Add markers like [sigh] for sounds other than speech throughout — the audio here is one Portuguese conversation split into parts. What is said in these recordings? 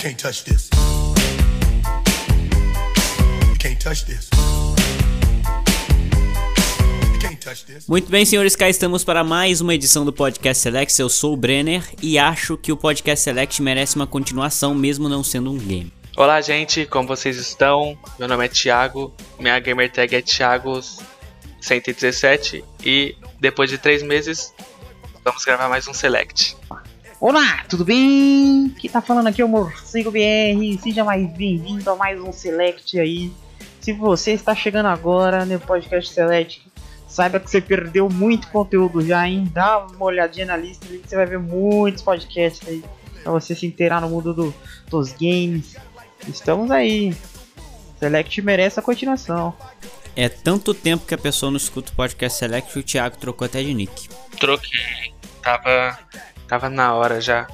can't touch this. You can't touch this. You can't touch this. Muito bem, senhores, cá estamos para mais uma edição do Podcast Select. Eu sou o Brenner e acho que o Podcast Select merece uma continuação, mesmo não sendo um game. Olá, gente, como vocês estão? Meu nome é Thiago, minha gamer tag é Thiago117 e depois de três meses vamos gravar mais um Select. Olá, tudo bem? Quem tá falando aqui é o Morcego BR. Seja mais bem-vindo a mais um Select aí. Se você está chegando agora no podcast Select, saiba que você perdeu muito conteúdo já, hein? Dá uma olhadinha na lista ali que você vai ver muitos podcasts aí pra você se inteirar no mundo do- dos games. Estamos aí. Select merece a continuação. É tanto tempo que a pessoa não escuta o Podcast Select que o Thiago trocou até de nick. Troquei, tava, tava na hora já.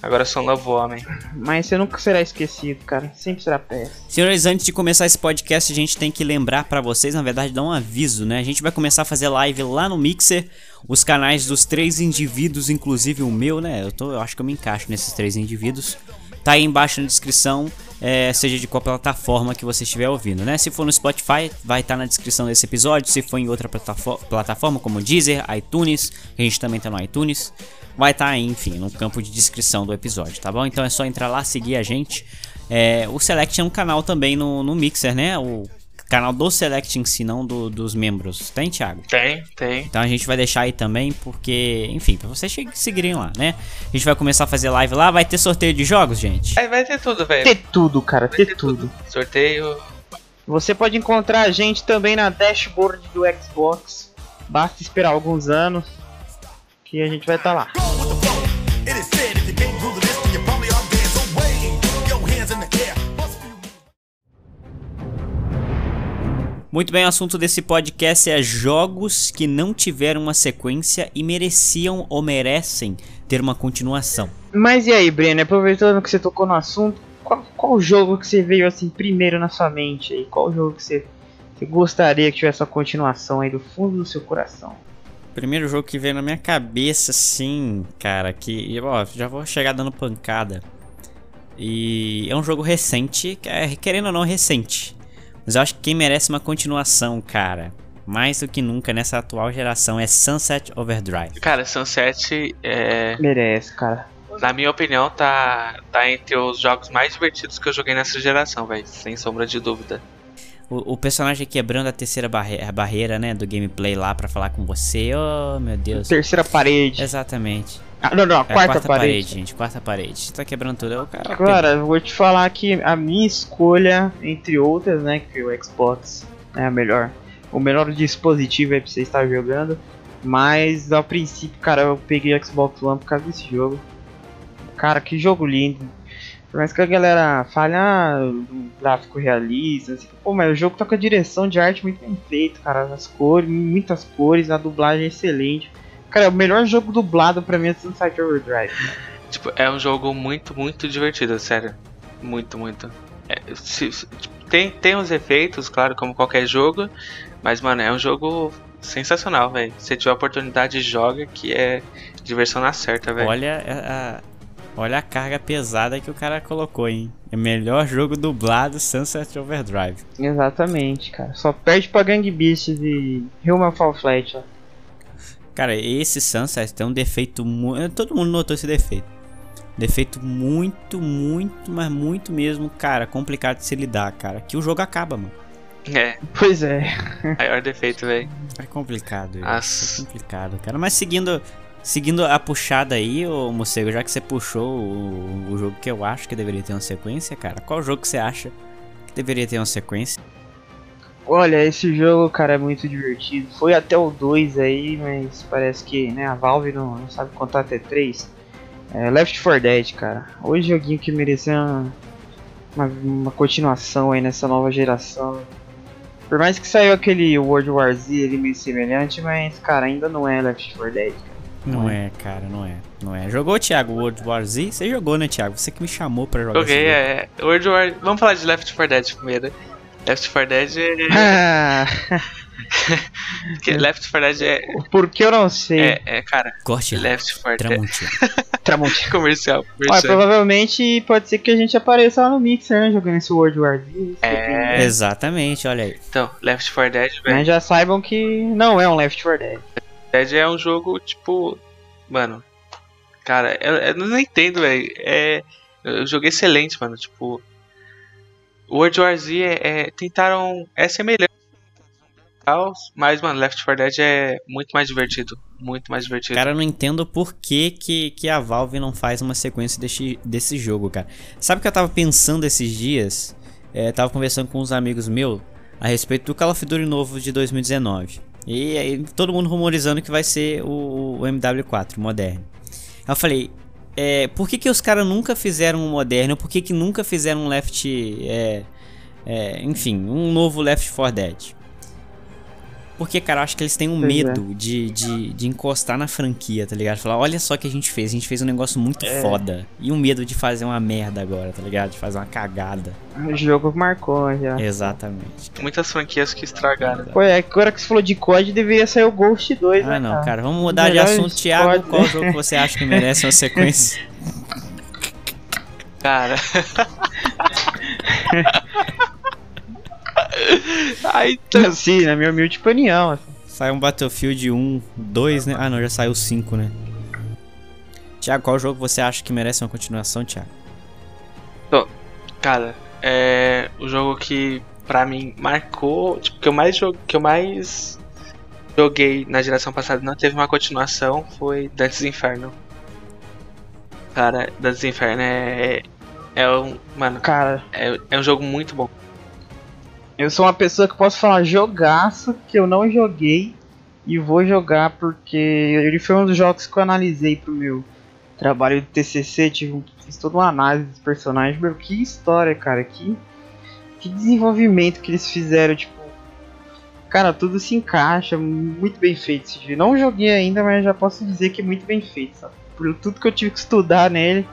Agora eu sou um novo homem. Mas você nunca será esquecido, cara. Sempre será péssimo. Senhores, antes de começar esse podcast, a gente tem que lembrar pra vocês, na verdade, dar um aviso, né? A gente vai começar a fazer live lá no Mixer, os canais dos três indivíduos, inclusive o meu, né? Eu, tô, eu acho que eu me encaixo nesses três indivíduos. Tá aí embaixo na descrição, é, seja de qual plataforma que você estiver ouvindo, né? Se for no Spotify, vai estar na descrição desse episódio. Se for em outra platafo- plataforma, como Deezer, iTunes, que a gente também tá no iTunes, vai estar aí, enfim, no campo de descrição do episódio, tá bom? Então é só entrar lá, seguir a gente. É, o Select é um canal também no, no Mixer, né? O canal do Select em si, não do- dos membros. Tem, Thiago? Tem, tem. Então a gente vai deixar aí também, porque, enfim, pra vocês seguirem lá, né? A gente vai começar a fazer live lá, vai ter sorteio de jogos, gente. Aí vai ter tudo, velho. Ter tudo, cara. Vai Ter tudo. Sorteio. Você pode encontrar a gente também na dashboard do Xbox. Basta esperar alguns anos que a gente vai estar lá. For you. Muito bem, o assunto desse podcast é jogos que não tiveram uma sequência e mereciam ou merecem ter uma continuação. Mas e aí, Breno, aproveitando que você tocou no assunto, qual, qual jogo que você veio assim primeiro na sua mente aí? Qual jogo que você, você gostaria que tivesse uma continuação aí do fundo do seu coração? Primeiro jogo que veio na minha cabeça, assim, cara, que. Ó, já vou chegar dando pancada. E é um jogo recente, é, querendo ou não, recente. Mas eu acho que quem merece uma continuação, cara, mais do que nunca nessa atual geração, é Sunset Overdrive. Cara, Sunset, é, Merece, cara. na minha opinião, tá, tá entre os jogos mais divertidos que eu joguei nessa geração, velho. Sem sombra de dúvida. O, o personagem quebrando a terceira barre- a barreira, né, do gameplay lá pra falar com você. Oh, meu Deus. Terceira parede. Exatamente. Ah, não, não, a É, quarta, parede. gente. Quarta parede. Tá quebrando tudo. É cara. Agora, eu vou te falar que a minha escolha, entre outras, né, que o Xbox é a melhor, o melhor dispositivo aí pra você estar jogando, mas a princípio, cara, eu peguei o Xbox One por causa desse jogo. Cara, que jogo lindo. Por mais que a galera fale, ah, um gráfico realista, assim, pô, mas o jogo tá com a direção de arte muito bem feita, cara, as cores, muitas cores, a dublagem é excelente. Cara, o melhor jogo dublado pra mim é Sunset Overdrive. Tipo, é um jogo muito, muito divertido, sério. Muito, muito. É, se- se- tipo, tem, tem os efeitos, claro, como qualquer jogo, mas, mano, é um jogo sensacional, velho. Se tiver a oportunidade, joga, que é diversão na certa, velho. Olha a, a- olha a carga pesada que o cara colocou, hein? É melhor jogo dublado Sunset Overdrive. Exatamente, cara. Só perde pra Gang Beasts e Human Fall Flat. ó. Cara, esse Sunset tem um defeito muito. Todo mundo notou esse defeito. Defeito muito, muito, mas muito mesmo, cara, complicado de se lidar, cara. Que o jogo acaba, mano. É, Pois é. maior defeito, velho. É complicado, isso. É complicado, cara. Mas seguindo, seguindo a puxada aí, ô Morcego, já que você puxou o, o jogo que eu acho que deveria ter uma sequência, cara, qual jogo que você acha que deveria ter uma sequência? Olha, esse jogo, cara, é muito divertido. Foi até o 2 aí, mas parece que né, a Valve não, não sabe contar até 3. É Left 4 Dead, cara. Hoje joguinho que merecia uma, uma, uma continuação aí nessa nova geração. Por mais que saiu aquele World War Z ali meio semelhante, mas, cara, ainda não é Left 4 Dead. cara. Não é, cara, não é. Não é. Jogou, Thiago, World War Z? Você jogou, né, Thiago? Você que me chamou pra jogar Joguei, jogo. é. World War. Vamos falar de Left 4 Dead primeiro. Left 4 Dead é. Ah, [laughs] que Left 4 Dead é. por que eu não sei? É, é cara. Corte. Left 4 Dead. Tramontina. [laughs] Tramontina. Comercial. Olha, comercial. provavelmente pode ser que a gente apareça lá no Mixer, né? Jogando esse World War Z. É. Exatamente, olha aí. Então, Left 4 Dead, velho. Mas já saibam que não é um Left 4 Dead. Dead é um jogo, tipo. Mano. Cara, eu, eu não entendo, velho. É. Jogo excelente, mano. Tipo. World War Z é, é- tentaram. É semelhante. Mas, mano, Left 4 Dead é muito mais divertido. Muito mais divertido. Cara, eu não entendo por que, que, que a Valve não faz uma sequência desse, desse jogo, cara. Sabe o que eu tava pensando esses dias? É, tava conversando com uns amigos meus a respeito do Call of Duty novo de 2019. E aí todo mundo rumorizando que vai ser o, o MW4 moderno. Eu falei, é, por que, que os caras nunca fizeram um moderno? Por que, que nunca fizeram um Left. É, é, enfim, um novo Left 4 Dead? Porque, cara, eu acho que eles têm um Pois é. medo de, de, de encostar na franquia, tá ligado? Falar, olha só o que a gente fez, a gente fez um negócio muito É. foda. E um medo de fazer uma merda agora, tá ligado? De fazer uma cagada. O jogo marcou já. Exatamente. Muitas franquias que estragaram. Pô, é, agora que você falou de COD, deveria sair o Ghost 2, Ah, né, não, cara? cara, vamos mudar de assunto. Thiago, qual né? jogo que você acha que merece uma sequência? [laughs] Cara. [laughs] [laughs] [laughs] Aí então. Sim, na minha humilde opinião. assim. Sai um Battlefield 1, 2, né? Ah, não, já saiu 5, né? Thiago, qual jogo você acha que merece uma continuação, Thiago? Cara, é o jogo que pra mim marcou, tipo, que eu mais joguei, que eu mais joguei na geração passada e não teve uma continuação foi Dantes Inferno. Cara, Dantes Inferno é é um, mano, Cara, é, é um jogo muito bom. Eu sou uma pessoa que posso falar jogaço que eu não joguei e vou jogar porque ele foi um dos jogos que eu analisei pro meu trabalho de TCC, tive, fiz toda uma análise dos personagens. Meu, que história, cara, que, que desenvolvimento que eles fizeram, tipo. Cara, tudo se encaixa, muito bem feito esse jogo. Não joguei ainda, mas já posso dizer que é muito bem feito, sabe? Por tudo que eu tive que estudar nele.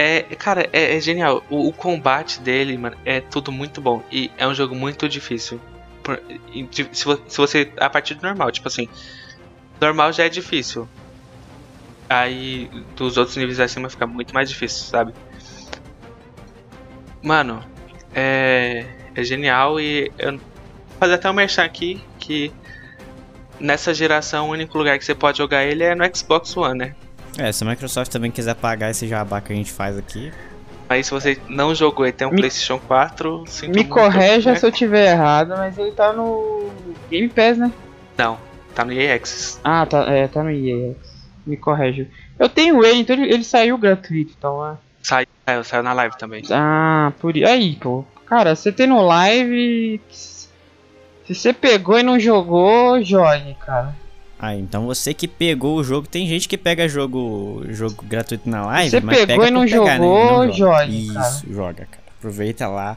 É, cara, é, é genial. O, o combate dele, mano, é tudo muito bom. E é um jogo muito difícil. Por- se, se você. A partir do normal, tipo assim. Normal já é difícil. Aí dos outros níveis acima fica muito mais difícil, sabe? Mano, é. É genial e eu vou fazer até um merchan aqui que nessa geração o único lugar que você pode jogar ele é no Xbox One, né? É, se a Microsoft também quiser pagar esse jabá que a gente faz aqui. Aí se você não jogou e tem um Me- PlayStation 4, sinto Me muito, correja né? se eu tiver errado, mas ele tá no Game Pass, né? Não, tá no EA Access. Ah, tá, é, tá no EA. Me correja. Eu tenho ele, então ele, ele saiu gratuito, então é. Saiu, saiu, saiu na live também. Ah, por aí, pô. Cara, você tem no live. Se você pegou e não jogou, jogue, cara. Ah, então você que pegou o jogo, tem gente que pega jogo, jogo gratuito na live, Você mas pegou pega e não pegar, né? jogou, Não jogue, Isso, cara. joga, cara. Aproveita lá,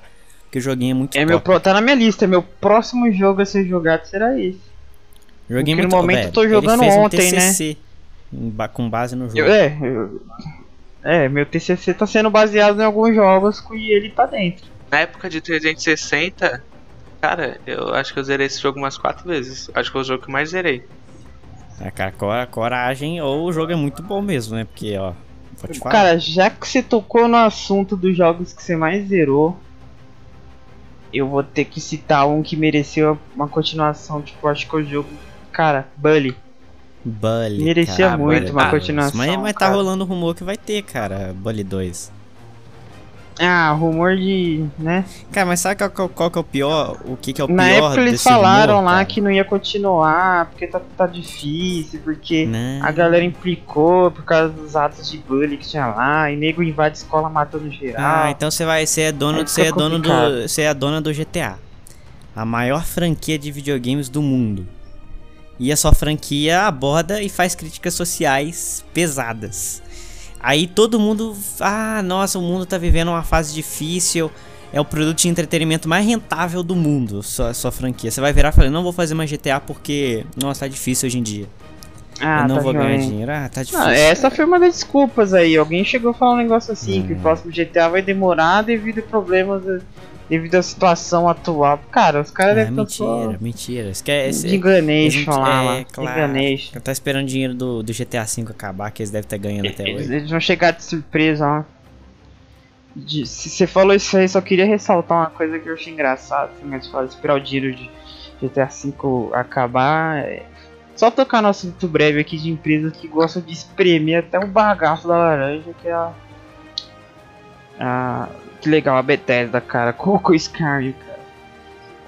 que o joguinho é muito É top. meu, pro- tá na minha lista, meu próximo jogo a ser jogado será esse. Joguinho é porque no muito momento velho, eu tô ele jogando fez um ontem, né? TCC ba- com base no jogo. Eu- é, eu- é, meu TCC tá sendo baseado em alguns jogos e ele tá dentro. Na época de 360, cara, eu acho que eu zerei esse jogo umas quatro vezes. Acho que foi o jogo que eu mais zerei. É, cara, cora- coragem, ou o jogo é muito bom mesmo, né? Porque, ó, te falar. Cara, já que você tocou no assunto dos jogos que você mais zerou, eu vou ter que citar um que mereceu uma continuação, tipo, acho que o jogo. Cara, Bully. Bully, merecia cara, muito Bully uma dois. continuação, Mas, mas tá cara. rolando rumor que vai ter, cara, Bully 2. Ah, rumor de. né? Cara, mas sabe qual, qual- qual que é o pior? O que, que é o Na pior época eles falaram rumor, lá cara? que não ia continuar, porque tá, tá difícil, porque Não. a galera implicou por causa dos atos de bullying que tinha lá, e nego invade escola matando geral. Ah, então você vai, você é dono, você é dono do, você é a dona do GTA. A maior franquia de videogames do mundo. E a sua franquia aborda e faz críticas sociais pesadas. Aí todo mundo, ah, nossa, o mundo tá vivendo uma fase difícil. É o produto de entretenimento mais rentável do mundo, sua, sua franquia. Você vai virar e falar, não vou fazer mais GTA porque, nossa, tá difícil hoje em dia. Ah, eu não tá vou ganhar dinheiro. Ah, tá difícil. Não, essa foi uma das desculpas aí. Alguém chegou a falar um negócio assim, que o Hum. próximo GTA vai demorar devido a problemas devido à situação atual. Cara, os caras É, devem estar só mentira, mentira. Esquece. de Ganesha lá, é, claro. Tá esperando o dinheiro do, do GTA V acabar, que eles devem estar ganhando até Eles, hoje. eles vão chegar de surpresa, ó. De- se você falou isso aí, só queria ressaltar uma coisa que eu achei engraçado. Assim, mas fala esperar o dinheiro de GTA V acabar. é- Só tocar nosso assunto breve aqui de empresas que gostam de espremer até o bagaço da laranja, que é a. a que legal, a Bethesda, cara. [laughs] Colocou Skyrim, cara.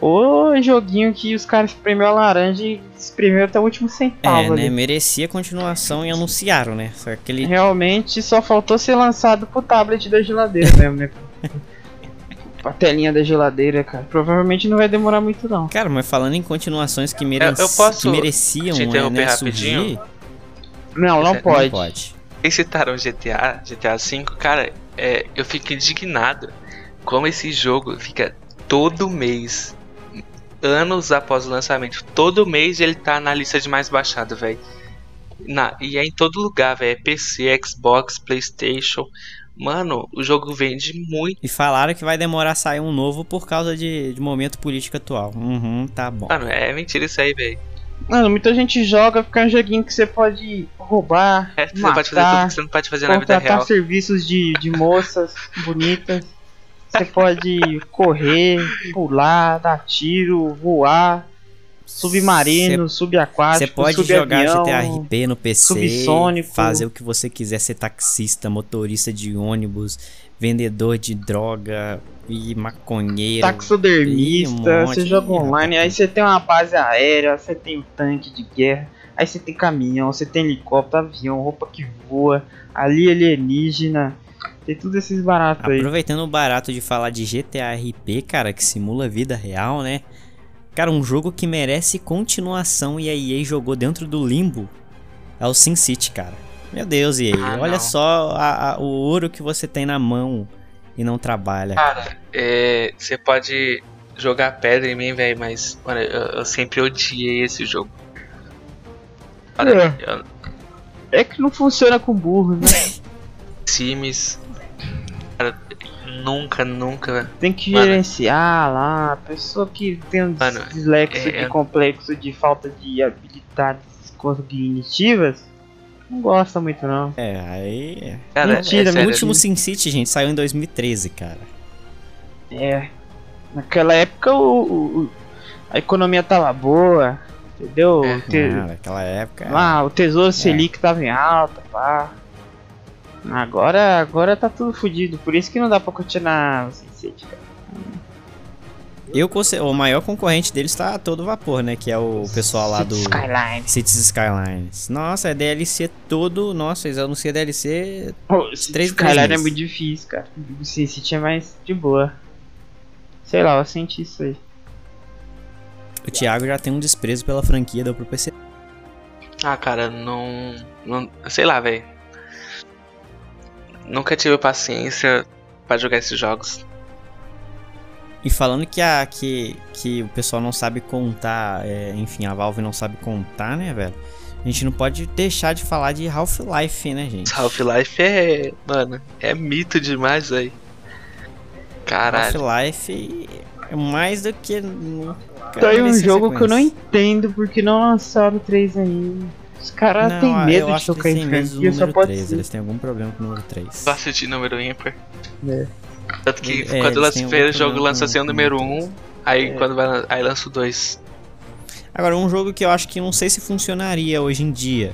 O joguinho que os caras espremeu a laranja e espremeu até o último É, centavo né? ali. Merecia continuação e anunciaram, né? Só aquele. Realmente só faltou ser lançado pro tablet da geladeira [laughs] mesmo, né? a telinha da geladeira, cara. Provavelmente não vai demorar muito não. Cara, mas falando em continuações que, mere... Eu- eu posso que mereciam te é, interromper né, rapidinho? surgir, Não, não não pode. pode. Vocês citaram GTA, GTA V, cara, é, eu fico indignado como esse jogo fica todo mês, anos após o lançamento, todo mês ele tá na lista de mais baixado, velho. E é em todo lugar, velho. É PC, Xbox, Playstation. Mano, o jogo vende muito. E falaram que vai demorar a sair um novo por causa de, de momento político atual. Uhum, tá bom. Mano, é mentira isso aí, velho. Mano, muita gente joga porque é um joguinho que você pode roubar, É, você pode fazer tudo matar, que você não pode fazer na vida contratar real. serviços de, de moças bonitas. Você pode correr, pular, dar tiro, voar, submarino, Você subaquático, pode subavião. jogar GTA RP no PC, subsônico. fazer o que você quiser, ser taxista, motorista de ônibus, vendedor de droga e maconheiro. taxidermista, Ih, um você joga online, aí você tem uma base aérea, você tem um tanque de guerra, aí você tem caminhão, você tem helicóptero, avião, roupa que voa, ali alienígena, tem tudo esses baratos aí. Aproveitando o barato de falar de GTA RP, cara, que simula vida real, né? Cara, um jogo que merece continuação e a EA jogou dentro do limbo é o SimCity, cara. Meu Deus, EA, Ah, olha não. só a- a- o ouro que você tem na mão e não trabalha. Cara, é, você pode jogar pedra em mim, velho, mas mano, eu, eu sempre odiei esse jogo. Olha, eu- É que não funciona com burro, né? [laughs] Sims. Cara, nunca, nunca. Tem que Mano. gerenciar lá, pessoa que tem um Mano, dislexo é- de complexo de falta de habilidades cognitivas, não gosta muito não. É, aí. Cara, Mentira, é O sério, último SimCity, gente, saiu em 2013, cara. É. Naquela época o, o- o- a economia tava boa, entendeu? É. O te- Ah, naquela época. lá, o tesouro Selic tava em alta, pá. Agora, agora tá tudo fodido, por isso que não dá pra continuar o SimCity, cara. Eu, o maior concorrente deles tá a todo vapor, né? Que é o pessoal lá do. Skyline. Cities Skylines. Nossa, é DLC todo. Nossa, eles anunciam DLC. Esse Três, Skyline três é muito difícil, cara. O SimCity é mais de boa. Sei lá, eu senti isso aí. O Thiago já tem um desprezo pela franquia, deu pro PC. Ah, cara, não. não sei lá, velho. Nunca tive paciência pra jogar esses jogos. E falando que, a, que, que o pessoal não sabe contar, é, enfim, a Valve não sabe contar, né, velho? A gente não pode deixar de falar de Half-Life, né, gente? Half-Life é. Mano, é mito demais, velho. Caralho. Half-Life é mais do que. nunca Tá aí um jogo que eu não entendo porque não lançaram 3 ainda. Os caras têm medo de tocar em têm medo do franquia, só número pode 3. ser. Eles têm algum problema com o número 3. Gosto de número ímpar. É. Tanto que É, quando lança o primeiro jogo lança assim o número número 1, aí É. quando vai aí lança o 2. Agora, um jogo que eu acho que não sei se funcionaria hoje em dia,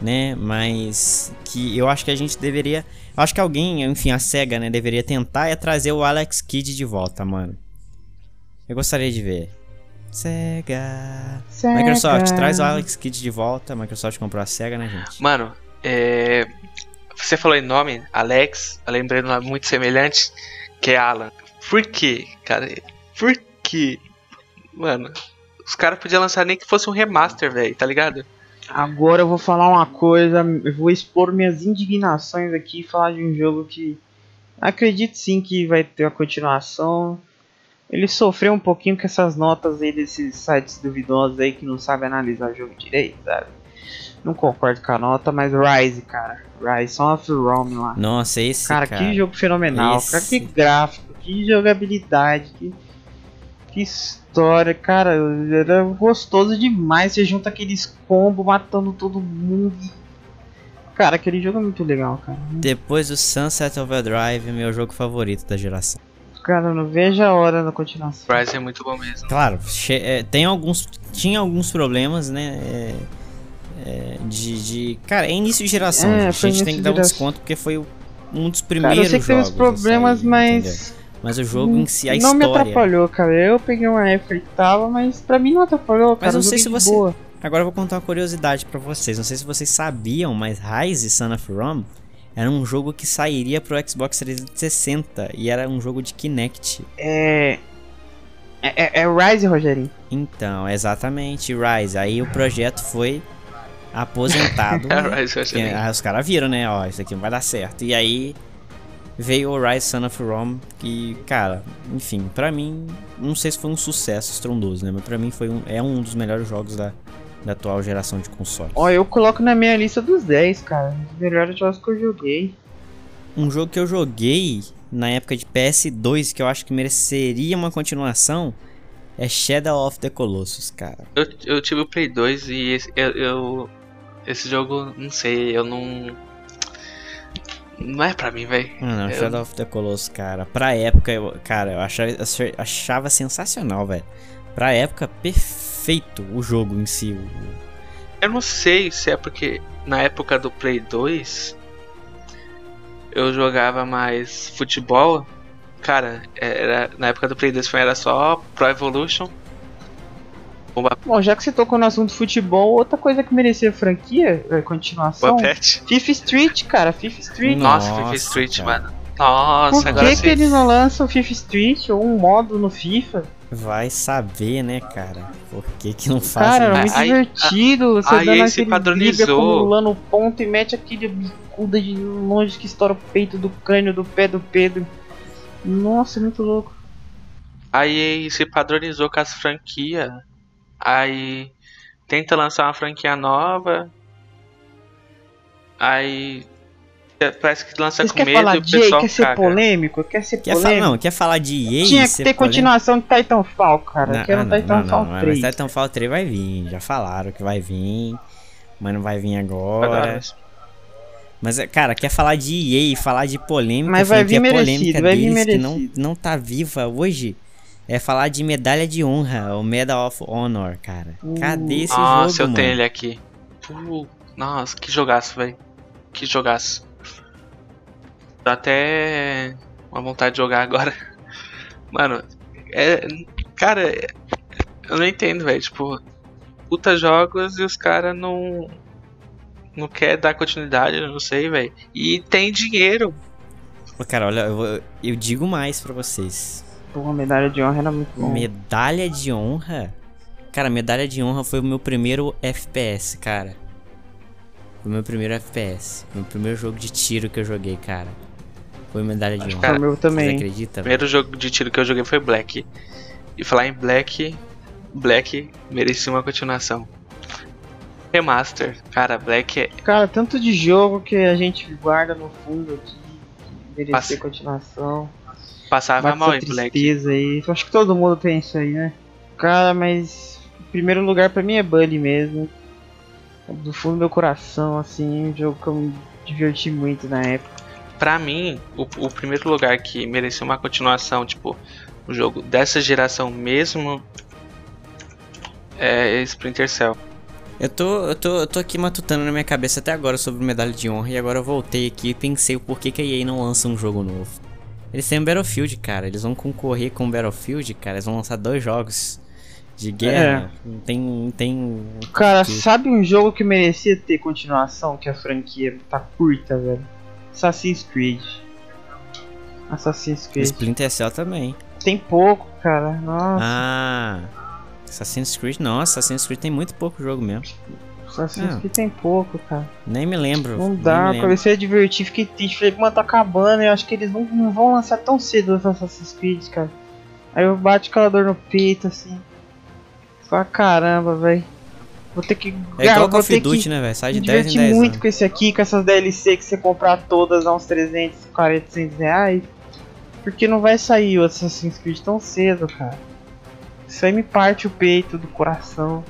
né? Mas que eu acho que a gente deveria. Eu acho que alguém, enfim, a SEGA, né, deveria tentar é trazer o Alex Kidd de volta, mano. Eu gostaria de ver. SEGA. Sega. Microsoft, traz o Alex Kidd de volta. A Microsoft comprou a SEGA, né, gente? Mano, é. Você falou em nome, Alex, eu lembrei de muito semelhante, que é Alan. Por quê, cara? Por quê? Mano, os caras podiam lançar nem que fosse um remaster, velho, tá ligado? Agora eu vou falar uma coisa, eu vou expor minhas indignações aqui e falar de um jogo que acredito sim que vai ter a continuação. Ele sofreu um pouquinho com essas notas aí desses sites duvidosos aí que não sabem analisar o jogo direito, sabe? Não concordo com a nota, mas Rise, cara. Rise, Son of Rome lá. Nossa, esse Cara, cara. que jogo fenomenal, esse- cara, que gráfico, que jogabilidade, que, que história, cara, era gostoso demais. Você junta aqueles combos matando todo mundo. Cara, aquele jogo é muito legal, cara. Depois do Sunset Overdrive, meu jogo favorito da geração. Cara, eu não vejo a hora da continuação. Rise é muito bom mesmo. Claro, é, tem alguns. Tinha alguns problemas, né? é, é, de, de. Cara, é início de geração. É, gente. a gente tem que dar um geração. desconto porque foi um dos Cara, primeiros eu sei que teve os jogos a problemas, sair, mas. entendeu? Mas o jogo em si, a não me história. atrapalhou, cara. Eu peguei uma época que tava, mas pra mim não atrapalhou, cara. não eu sei joguei se você- Boa. Agora eu vou contar uma curiosidade pra vocês. Não sei se vocês sabiam, mas Rise Son of Rome era um jogo que sairia pro Xbox 360 e era um jogo de Kinect. É. É, é, é Rise, Rogerinho. Então, exatamente, Rise. Aí o projeto foi aposentado. né? Porque, ah, os caras viram, né? Ó, isso aqui não vai dar certo. E aí veio o Rise Son of Rome, que, cara, enfim, pra mim, não sei se foi um sucesso estrondoso, né? Mas pra mim foi um, é um dos melhores jogos da, da atual geração de consoles. Ó, eu coloco na minha lista dos 10, cara. Os melhores jogos que eu joguei. Um jogo que eu joguei na época de PS2 que eu acho que mereceria uma continuação é Shadow of the Colossus, cara. Eu, eu tive o Play 2 e esse, eu, eu- esse jogo, não sei, eu não. Não é pra mim, velho. Não, Eu- Shadow of the Colossus, cara. Pra época, eu, cara, eu achava, eu achava sensacional, velho. Pra época, perfeito o jogo em si. Eu não sei se é porque na época do Play 2 eu jogava mais futebol. Cara, era, na época do Play 2 foi- era só Pro Evolution. Bomba Bom, já que você tocou no assunto futebol, outra coisa que merecia franquia, é, continuação. FIFA Street, cara. FIFA Street. Nossa, Nossa, FIFA Street, cara. mano. Nossa, Por agora que, que eles não lançam FIFA Street ou um modo no FIFA? Vai saber, né, cara? Por que que não fazem Cara, era Aí- muito aí- divertido. Você aí dando aí se padronizou. acumulando ponto e mete aquele bicuda de longe que estoura o peito do crânio do pé do Pedro. Nossa, muito louco. Aí se padronizou com as franquias. Aí tenta lançar uma franquia nova. Aí é, parece que lança Vocês com medo falar e o de EA? pessoal Quer ser caga. polêmico? Quer ser Quer falar, polêmico? não, quer falar de EA? Tinha que ser ter polêmico? continuação de Titanfall, cara. Não, Quero ah, não, Titanfall não, não, 3. Mas Titanfall 3 vai vir, já falaram que vai vir. Mas não vai vir agora. Agora, Mas, é, cara, quer falar de EA falar de polêmica, Mas vai vir franquia merecido, polêmica vai vir deles que não, merecido. não tá viva hoje. É falar de medalha de honra, o Medal of Honor, cara. Cadê esse Nossa, jogo, eu mano? tenho ele aqui. Nossa, que jogaço, velho. Que jogaço. Dá até uma vontade de jogar agora. [laughs] Mano, é. Cara, é- eu não entendo, velho. Tipo, puta jogos e os caras não. Não quer dar continuidade, eu não sei, velho. E tem dinheiro. Cara, olha, eu, eu digo mais pra vocês. Pô, a medalha de honra era muito bom. Medalha de honra? Cara, medalha de honra foi o meu primeiro FPS, cara. Foi o meu primeiro FPS. Meu primeiro jogo de tiro que eu joguei, cara. Foi medalha de honra. cara, o meu também. acreditam? O primeiro jogo de tiro que eu joguei foi Black. E falar em Black, Black merecia uma continuação. Remaster, cara, Black é. Cara, tanto de jogo que a gente guarda no fundo aqui. que Merecer Passa- continuação. Passava Bate mal em Black. tristeza aí. Eu Acho que todo mundo tem isso aí, né? Cara, mas. Em primeiro lugar pra mim é Bully mesmo. Do fundo do meu coração, assim, um jogo que eu me diverti muito na época. Pra mim, o, o primeiro lugar que merecia uma continuação, tipo, um jogo dessa geração mesmo, é Splinter Cell. Eu tô, eu, tô, eu tô aqui matutando na minha cabeça até agora sobre medalha de honra e agora eu voltei aqui e pensei o porquê que a EA não lança um jogo novo. Eles têm o Battlefield, cara. Eles vão concorrer com o Battlefield, cara. Eles vão lançar dois jogos de guerra. Não tem. Não tem. Cara, porquê. sabe um jogo que merecia ter continuação, que a franquia tá curta, velho? Assassin's Creed. Assassin's Creed. Splinter Cell também. Tem pouco, cara. Nossa, Ah. Assassin's Creed, nossa, Assassin's Creed tem muito pouco jogo mesmo. Assassin's ah. Creed tem pouco, cara. Nem me lembro. Não dá, comecei a divertir, fiquei triste. Falei, mano, tá acabando. Eu acho que eles não, não vão lançar tão cedo os Assassin's Creed, cara. Aí eu bate aquela dor no peito, assim. Fala, caramba, velho. Vou ter que. É igual Call vou of Duty, né, velho? Sai de 10 em divertir 10 muito com esse aqui, com essas DLC que você comprar todas a uns 300, 400 reais. Porque não vai sair o Assassin's Creed tão cedo, cara. Isso aí me parte o peito do coração.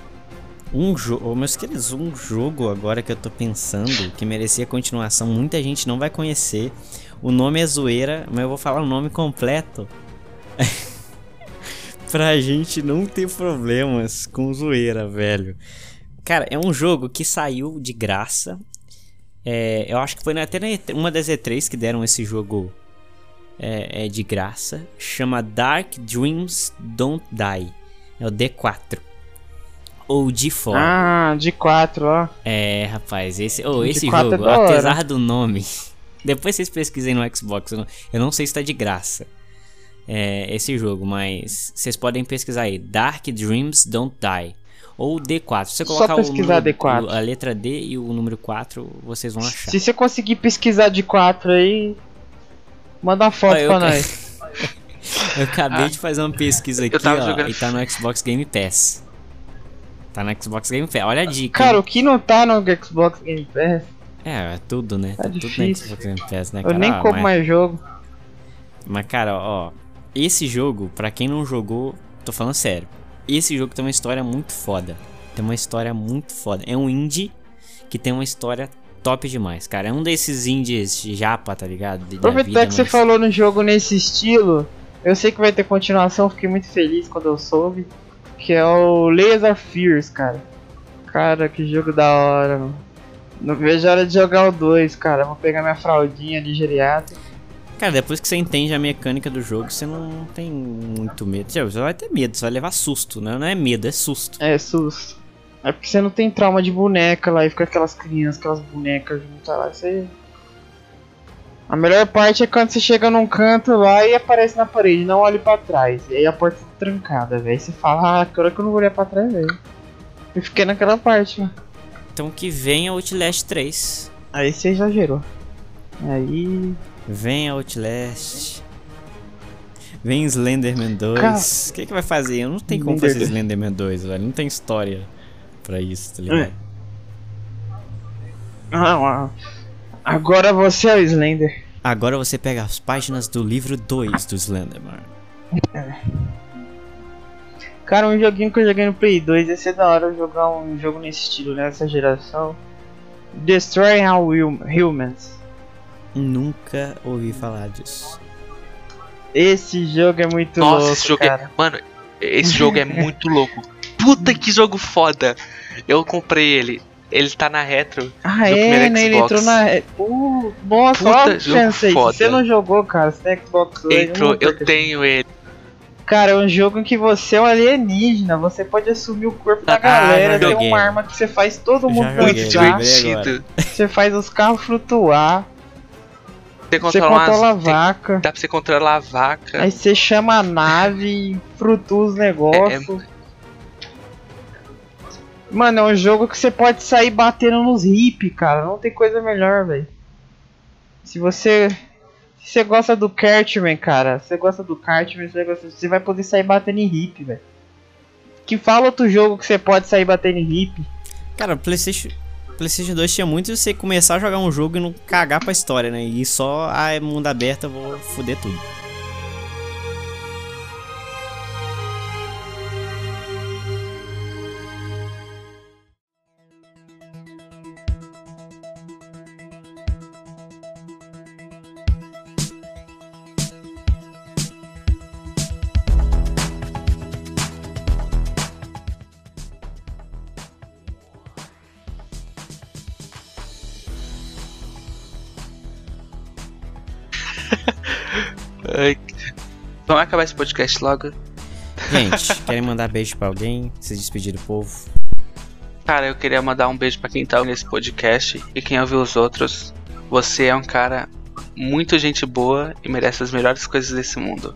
Um jogo, meus queridos, um jogo agora que eu tô pensando que merecia continuação, muita gente não vai conhecer. O nome é zoeira, mas eu vou falar o nome completo. [laughs] pra gente não ter problemas com zoeira, velho. Cara, é um jogo que saiu de graça. É, eu acho que foi até na E3 uma das E3 que deram esse jogo é, é de graça. Chama Dark Dreams Don't Die. É o D4. Ou D4. Ah, de 4, ó. É, rapaz, esse, oh, De esse quatro jogo, é apesar do nome, [laughs] depois vocês pesquisem no Xbox, eu não, eu não sei se tá de graça é, esse jogo, mas vocês podem pesquisar aí, Dark Dreams Don't Die, ou D4, se você Só colocar o pesquisar número- D4. o- a letra D e o número 4, vocês vão achar. Se você conseguir pesquisar de 4 aí, manda uma foto Ah, eu pra nós. [laughs] Eu acabei de fazer uma pesquisa aqui, ó, jogando- e tá no Xbox Game Pass. Tá no Xbox Game Pass, olha a dica. Cara, hein? o que não tá no Xbox Game Pass, É, é tudo, né? Tá Tá, tudo no. Xbox Game Pass, né, eu cara? nem Ah, compro mas- mais jogo. Mas, cara, ó, esse jogo, pra quem não jogou, tô falando sério. Esse jogo tem uma história muito foda. Tem uma história muito foda. É um indie que tem uma história top demais, cara. É um desses indies japa, tá ligado? De- Aproveitar que você mas- falou no jogo nesse estilo, eu sei que vai ter continuação, fiquei muito feliz quando eu soube. Que é o Laser Fears, cara. Cara, que jogo da hora, mano. Não vejo a hora de jogar o 2, cara. Vou pegar minha fraldinha de geriatra. Cara, depois que você entende a mecânica do jogo, você não tem muito medo. Você vai ter medo, você vai levar susto, né? Não é medo, é susto. É, susto. É porque você não tem trauma de boneca lá e fica aquelas crianças, aquelas bonecas juntas lá. Você. A melhor parte é quando você chega num canto lá e aparece na parede, não olhe pra trás. E aí a porta tá trancada, velho. Você fala, ah, que hora que eu não vou olhar pra trás, velho. Eu fiquei naquela parte, lá. Então que venha Outlast 3. Aí você exagerou. Aí. Venha Outlast. Vem Slenderman 2. Cara- O que, que vai fazer? Eu não tem como fazer 2. Slenderman 2, velho. Não tem história pra isso, tá ligado? É. Ah, ah. Agora você é o Slender. Agora você pega as páginas do livro 2 do Slenderman. Cara, um joguinho que eu joguei no Play 2, ia ser da hora jogar um jogo nesse estilo, nessa geração. Destroy All Hum- Humans. Nunca ouvi falar disso. Esse jogo é muito Nossa, louco, esse jogo cara. é. Mano, esse jogo é muito louco. Puta que jogo foda! Eu comprei ele. Ele tá na retro. Ah, do é, primeiro né? Ele entrou na. Uh, nossa, Puta foda. você não jogou, cara, você tem Xbox hoje. Entrou, eu perca. tenho ele. Cara, é um jogo em que você é um alienígena, você pode assumir o corpo da Ah, galera, tem uma arma que você faz todo mundo dançar, você faz os carros flutuar, Você você controla umas- controla a tem- vaca. Dá pra você controlar a vaca. Aí você chama a nave e frutua os negócios. Mano, é um jogo que você pode sair batendo nos hip, cara. Não tem coisa melhor, velho. Se você. Se você gosta do Cartman, cara. Se você gosta do Cartman, você, gosta- você vai poder sair batendo em hip, velho. Que fala outro jogo que você pode sair batendo em hip. Cara, PlayStation, PlayStation 2 tinha muito de você começar a jogar um jogo e não cagar pra história, né? E só, ah, é mundo aberto, eu vou foder tudo. Vamos acabar esse podcast logo. Gente, [laughs] querem mandar beijo pra alguém? Se despedir do povo? Cara, eu queria mandar um beijo pra quem tá ouvindo esse podcast e quem ouviu os outros. Você é um cara muito gente boa e merece as melhores coisas desse mundo.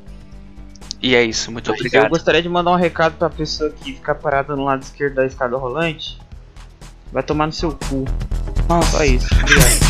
E é isso, muito Eu obrigado. gostaria de mandar um recado pra pessoa que fica parada no lado esquerdo da escada rolante. Vai tomar no seu cu. Só isso. Obrigado.